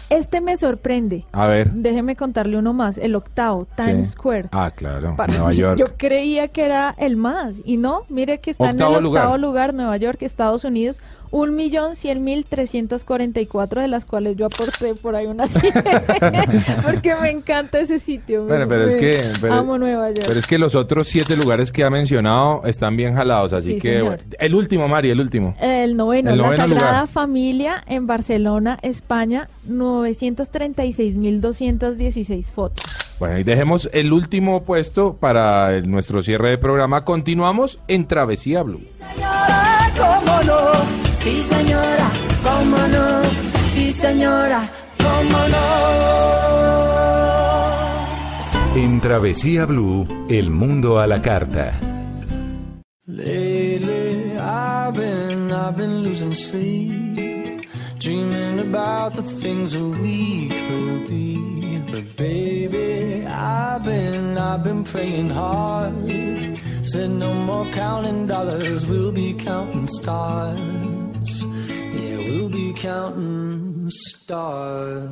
Este me sorprende. A ver. Déjeme contarle uno más, el octavo, Times Sí. Square. Ah, claro. Para Nueva mí, York. Yo creía que era el más y no, mire que está Octavo en el octavo lugar. lugar. Nueva York, Estados Unidos, un millón cien mil trescientos cuarenta y cuatro de las cuales yo aporté por ahí una (laughs) porque me encanta ese sitio. Bueno, me- pero es que pero, amo Nueva York. pero es que los otros siete lugares que ha mencionado están bien jalados, así Sí, que bueno. el último, Mari, el último. El noveno, El la Sagrada lugar. Familia en Barcelona, España, 936.216 fotos. Bueno, y dejemos el último puesto para el- nuestro cierre de programa. Continuamos en Travesía Blue. Señora, cómo no, sí señora, cómo no, sí señora, cómo no. En Travesía Blue, el mundo a la carta. Lately, I've been, I've been losing sleep, dreaming about the things that we could be. But baby, I've been, I've been praying hard. Said no more counting dollars, we'll be counting stars. Yeah, we'll stars.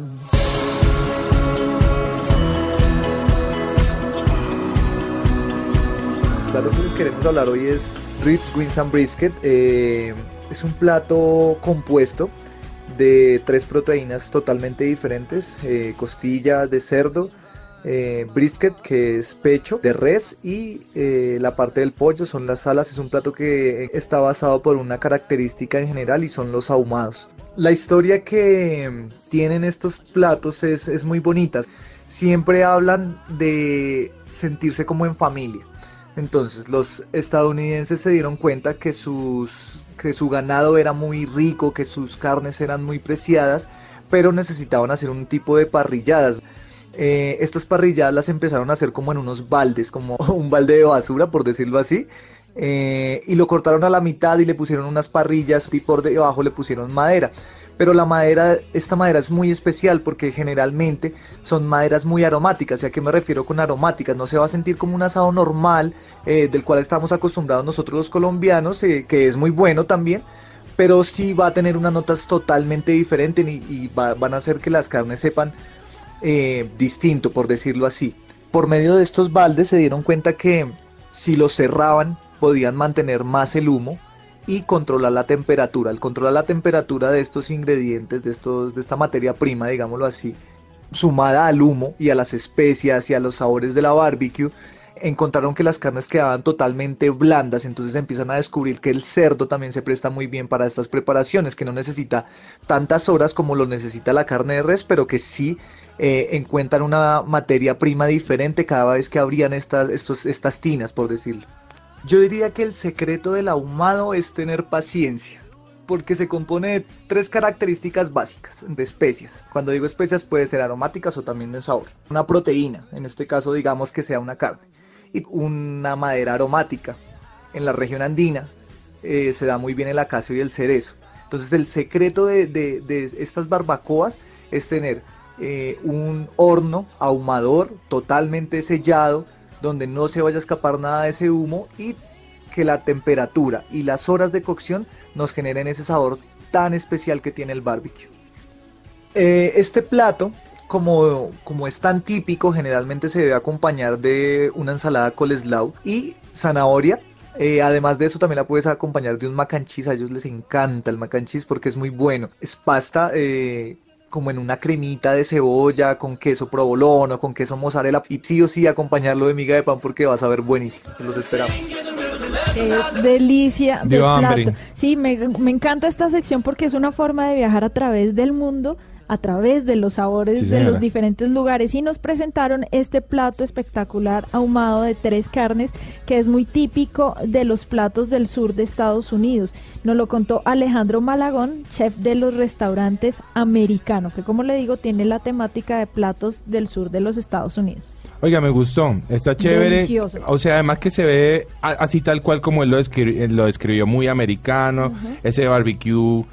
Plato que les queremos hablar hoy es Ribs, Wings and Brisket. Eh, es un plato compuesto de tres proteínas totalmente diferentes: eh, costilla de cerdo, eh, brisket, que es pecho de res, y eh, la parte del pollo son las alas. Es un plato que está basado por una característica en general y son los ahumados. La historia que tienen estos platos es, es muy bonita. Siempre hablan de sentirse como en familia. Entonces los estadounidenses se dieron cuenta que, sus, que su ganado era muy rico, que sus carnes eran muy preciadas, pero necesitaban hacer un tipo de parrilladas. Eh, estas parrilladas las empezaron a hacer como en unos baldes, como (laughs) un balde de basura, por decirlo así. eh, y lo cortaron a la mitad y le pusieron unas parrillas y por debajo le pusieron madera. Pero la madera, esta madera es muy especial porque generalmente son maderas muy aromáticas. ¿Y a qué me refiero con aromáticas? No se va a sentir como un asado normal eh, del cual estamos acostumbrados nosotros los colombianos, que es muy bueno también, pero sí va a tener unas notas totalmente diferentes y, y va- van a hacer que las carnes sepan eh, distinto, por decirlo así. Por medio de estos baldes se dieron cuenta que si los cerraban podían mantener más el humo y controlar la temperatura. Al controlar la temperatura de estos ingredientes, de, estos, de esta materia prima, digámoslo así, sumada al humo y a las especias y a los sabores de la barbecue, encontraron que las carnes quedaban totalmente blandas, entonces empiezan a descubrir que el cerdo también se presta muy bien para estas preparaciones, que no necesita tantas horas como lo necesita la carne de res, pero que sí eh, encuentran una materia prima diferente cada vez que abrían estas, estos, estas tinas, por decirlo. Yo diría que el secreto del ahumado es tener paciencia, porque se compone de tres características básicas de especias. Cuando digo especias puede ser aromáticas o también de sabor. Una proteína, en este caso digamos que sea una carne, una madera aromática. En la región andina eh, se da muy bien el acacio y el cerezo. Entonces el secreto de, de- de estas barbacoas es tener eh, un horno ahumador totalmente sellado donde no se vaya a escapar nada de ese humo y que la temperatura y las horas de cocción nos generen ese sabor tan especial que tiene el barbecue. Eh, este plato, como, como es tan típico, generalmente se debe acompañar de una ensalada coleslaw y zanahoria. Eh, además de eso, también la puedes acompañar de un mac and cheese. A ellos les encanta el mac and cheese porque es muy bueno. Es pasta eh, como en una cremita de cebolla con queso provolone o con queso mozzarella. Y sí o sí acompañarlo de miga de pan porque vas a ver buenísimo. Los esperamos. Qué delicia de Dio plato. hambre. Sí, me, me encanta esta sección porque es una forma de viajar a través del mundo, a través de los sabores Sí, de los diferentes lugares y nos presentaron este plato espectacular ahumado de tres carnes que es muy típico de los platos del sur de Estados Unidos. Nos lo contó Alejandro Malagón, chef de los restaurantes americanos, que como le digo tiene la temática de platos del sur de los Estados Unidos. Oiga, me gustó. Está chévere. Delicioso. O sea, además que se ve así tal cual como él lo, descri- lo describió, muy americano. Ese barbecue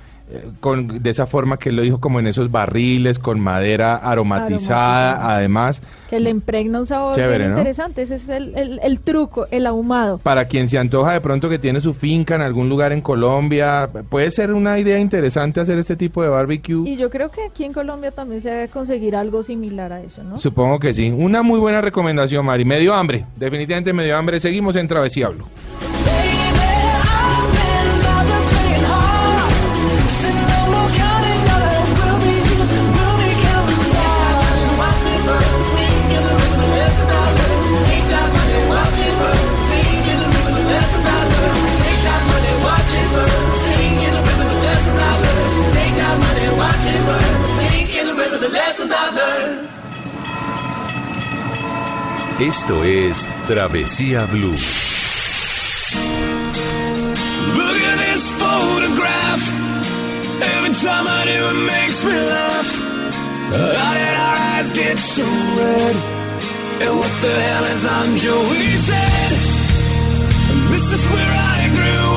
con, de esa forma que él lo dijo, como en esos barriles, con madera aromatizada, Aromatizada. además. Que le impregna un sabor Chévere, interesante. Ese es el, el- el truco, el ahumado. Para quien se antoja de pronto que tiene su finca en algún lugar en Colombia, puede ser una idea interesante hacer este tipo de barbecue. Y yo creo que aquí en Colombia también se debe conseguir algo similar a eso, ¿no? Supongo que sí. Una muy buena recomendación, Mari. Medio hambre. Definitivamente medio hambre. Seguimos en Travesía Blue. Esto es Travesía Blue. Look at this photograph. Every time I do, it makes me laugh. How did our eyes get so red? And what the hell is on Joey said? This is where I grew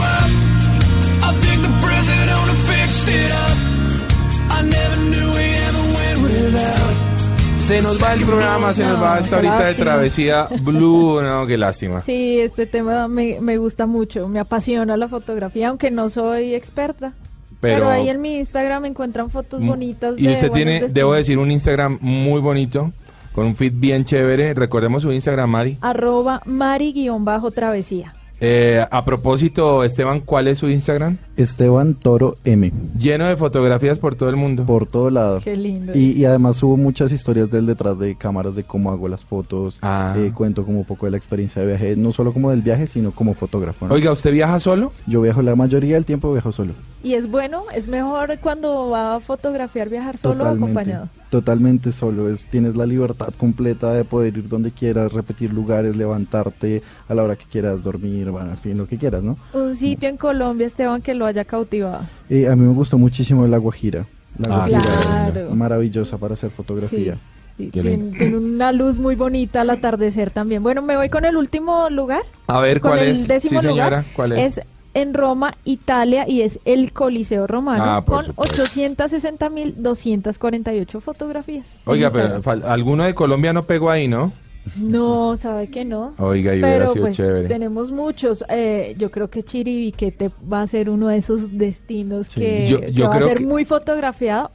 Se nos va el programa, se nos va esta horita de travesía Blue. No, qué lástima. Sí, este tema me, me gusta mucho, me apasiona la fotografía, aunque no soy experta. Pero, Pero- ahí en mi Instagram encuentran fotos bonitas. Y usted tiene, destinos. debo decir, un Instagram muy bonito, con un feed bien chévere. Recordemos su Instagram, Mari. Arroba Mari-travesía. Eh, a propósito, Esteban, ¿cuál es su Instagram? Esteban Toro M. Lleno de fotografías por todo el mundo. Por todo lado. Qué lindo. Y, y además subo muchas historias del detrás de cámaras, de cómo hago las fotos. Ah. eh, cuento como un poco de la experiencia de viaje, no solo como del viaje, sino como fotógrafo. ¿no? Oiga, ¿usted viaja solo? Yo viajo la mayoría del tiempo, viajo solo. Y es bueno, es mejor cuando va a fotografiar viajar solo o acompañado. Totalmente solo. Es, tienes la libertad completa de poder ir donde quieras, repetir lugares, levantarte a la hora que quieras, dormir, bueno, en fin, lo que quieras, ¿no? Un sitio en Colombia, Esteban, que lo haya cautivado. Eh, a mí me gustó muchísimo La Guajira. La Ah, Guajira claro. es maravillosa para hacer fotografía. Sí, Qué tiene, lindo. tiene una luz muy bonita al atardecer también. Bueno, me voy con el último lugar. A ver, con ¿cuál el es? décimo Sí, señora, lugar. ¿cuál es? en Roma, Italia, y es el Coliseo Romano Ah, con supuesto. 860.248 fotografías. Oiga, pero alguno de Colombia no pegó ahí, ¿no? No, sabe que no. Oiga, y hubiera Pero sido pues chévere. tenemos muchos. Eh, yo creo que Chiribiquete va a ser uno de esos destinos Sí. que, Yo- que yo va a ser que- muy fotografiado.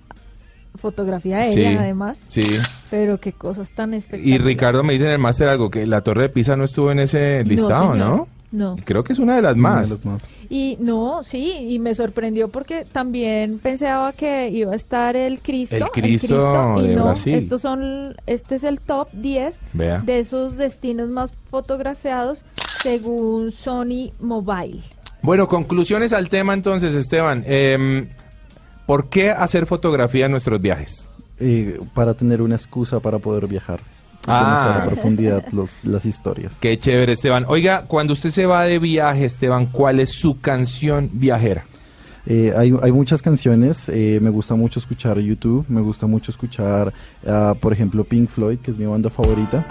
Fotografía aérea, Sí, además. Sí. Pero qué cosas tan Y espectaculares. Ricardo me dice en el máster algo, que la Torre de Pisa no estuvo en ese listado. ¿no? No. Creo que es una de las de más. las más. Y no, sí, y me sorprendió porque también pensaba que iba a estar el Cristo. El Cristo y de no, Brasil. estos son, este es el top 10 Vea. de esos destinos más fotografiados según Sony Mobile. Bueno, conclusiones al tema entonces, Esteban. Em, ¿Por qué hacer fotografía en nuestros viajes? Eh, para tener una excusa para poder viajar. Ah. Conocer a profundidad los, las historias. Qué chévere, Esteban. Oiga, cuando usted se va de viaje, Esteban, ¿cuál es su canción viajera? Eh, hay, hay muchas canciones, eh, me gusta mucho escuchar YouTube, me gusta mucho escuchar, ah, por ejemplo, Pink Floyd, que es mi banda favorita.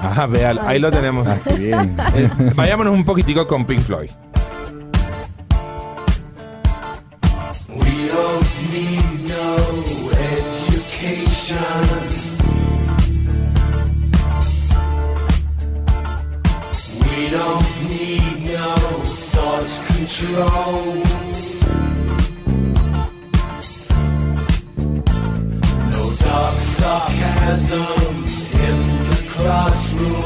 Ajá, vea, ahí lo tenemos. Ah, qué bien. (laughs) Eh, vayámonos un poquitico con Pink Floyd. We don't need no education. Don't need no thought control. No dark sarcasm in the classroom.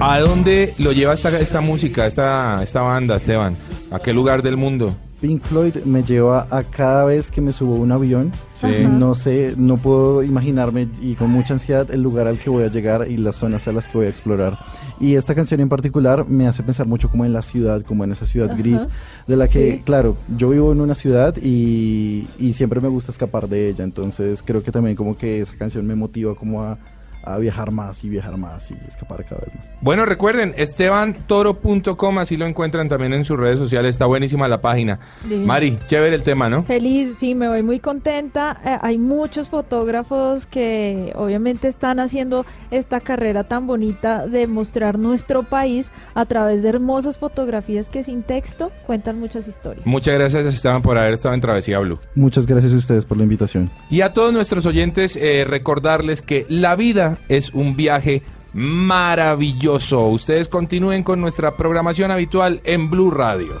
¿A dónde lo lleva esta, esta música, esta, esta banda, Esteban? ¿A qué lugar del mundo? Pink Floyd me lleva a cada vez que me subo a un avión. Sí. No sé, no puedo imaginarme y con mucha ansiedad el lugar al que voy a llegar y las zonas a las que voy a explorar. Y esta canción en particular me hace pensar mucho como en la ciudad, como en esa ciudad Ajá. gris, de la que, Sí. claro, yo vivo en una ciudad y, y siempre me gusta escapar de ella. Entonces creo que también como que esa canción me motiva como a, a viajar más y viajar más y escapar cada vez más. Bueno, recuerden, estebantoro.com, así lo encuentran también en sus redes sociales, está buenísima la página. Lindo. Mari, chévere el tema, ¿no? Feliz, sí, me voy muy contenta. Eh, hay muchos fotógrafos que obviamente están haciendo esta carrera tan bonita de mostrar nuestro país a través de hermosas fotografías que sin texto cuentan muchas historias. Muchas gracias, Esteban, por haber estado en Travesía Blue. Muchas gracias a ustedes por la invitación. Y a todos nuestros oyentes, eh, recordarles que la vida es un viaje maravilloso. Ustedes continúen con nuestra programación habitual en Blue Radio.